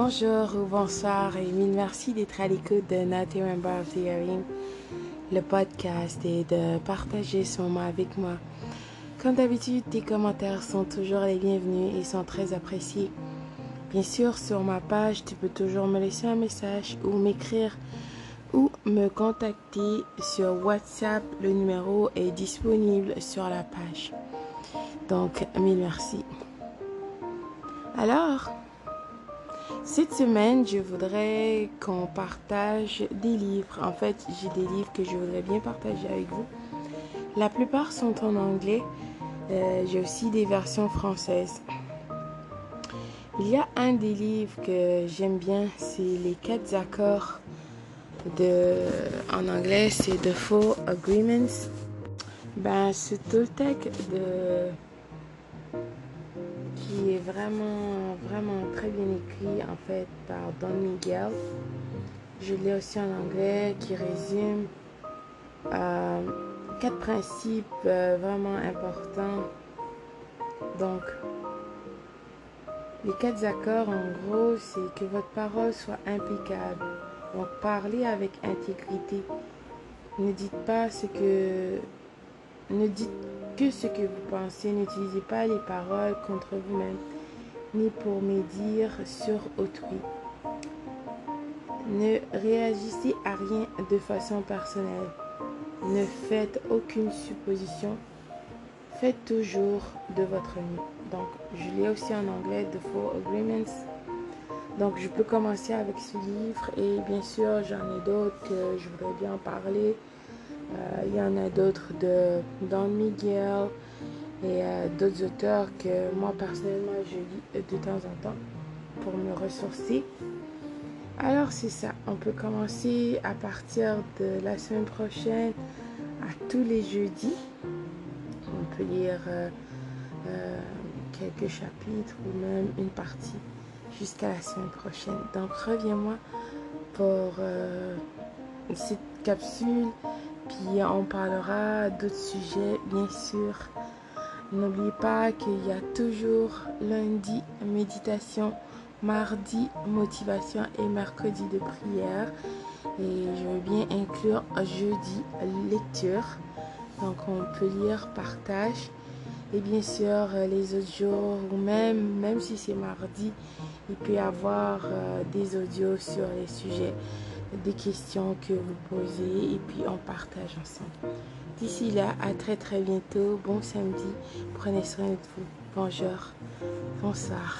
Bonjour ou bonsoir et mille merci d'être à l'écoute de Not Remember of the Hearing, le podcast et de partager ce moment avec moi. Comme d'habitude, tes commentaires sont toujours les bienvenus et sont très appréciés. Bien sûr, sur ma page, tu peux toujours me laisser un message ou m'écrire ou me contacter sur WhatsApp. Le numéro est disponible sur la page. Donc, mille merci. Alors, cette semaine, je voudrais qu'on partage des livres. En fait, j'ai des livres que je voudrais bien partager avec vous. La plupart sont en anglais. Euh, j'ai aussi des versions françaises. Il y a un des livres que j'aime bien, c'est Les quatre accords en anglais, c'est The Four Agreements. Ben, ce Toltec de qui est vraiment, vraiment très bien écrit en fait par Don Miguel. Je l'ai aussi en anglais qui résume euh, quatre principes euh, vraiment importants. Donc, les quatre accords en gros, c'est que votre parole soit impeccable. Donc, parlez avec intégrité. Ne dites pas ce que. Ne dites que ce que vous pensez. N'utilisez pas les paroles contre vous-même, ni pour médire sur autrui. Ne réagissez à rien de façon personnelle. Ne faites aucune supposition. Faites toujours de votre mieux. Donc, je l'ai aussi en anglais, The Four Agreements. Donc, je peux commencer avec ce livre et bien sûr, j'en ai d'autres que je voudrais bien en parler. Euh, il y en a d'autres de Don Miguel et euh, d'autres auteurs que moi personnellement je lis de temps en temps pour me ressourcer. Alors c'est ça, on peut commencer à partir de la semaine prochaine à tous les jeudis. On peut lire euh, quelques chapitres ou même une partie jusqu'à la semaine prochaine. Donc reviens-moi pour cette capsule puis on parlera d'autres sujets, bien sûr. N'oubliez pas qu'il y a toujours lundi méditation, mardi motivation et mercredi de prière. Et je veux bien inclure jeudi lecture. Donc on peut lire partage. Et bien sûr, les autres jours, ou même, même si c'est mardi, il peut y avoir euh, des audios sur les sujets des questions que vous posez et puis on partage ensemble. D'ici là, à très très bientôt. Bon samedi. Prenez soin de vous. Bonjour. Bonsoir.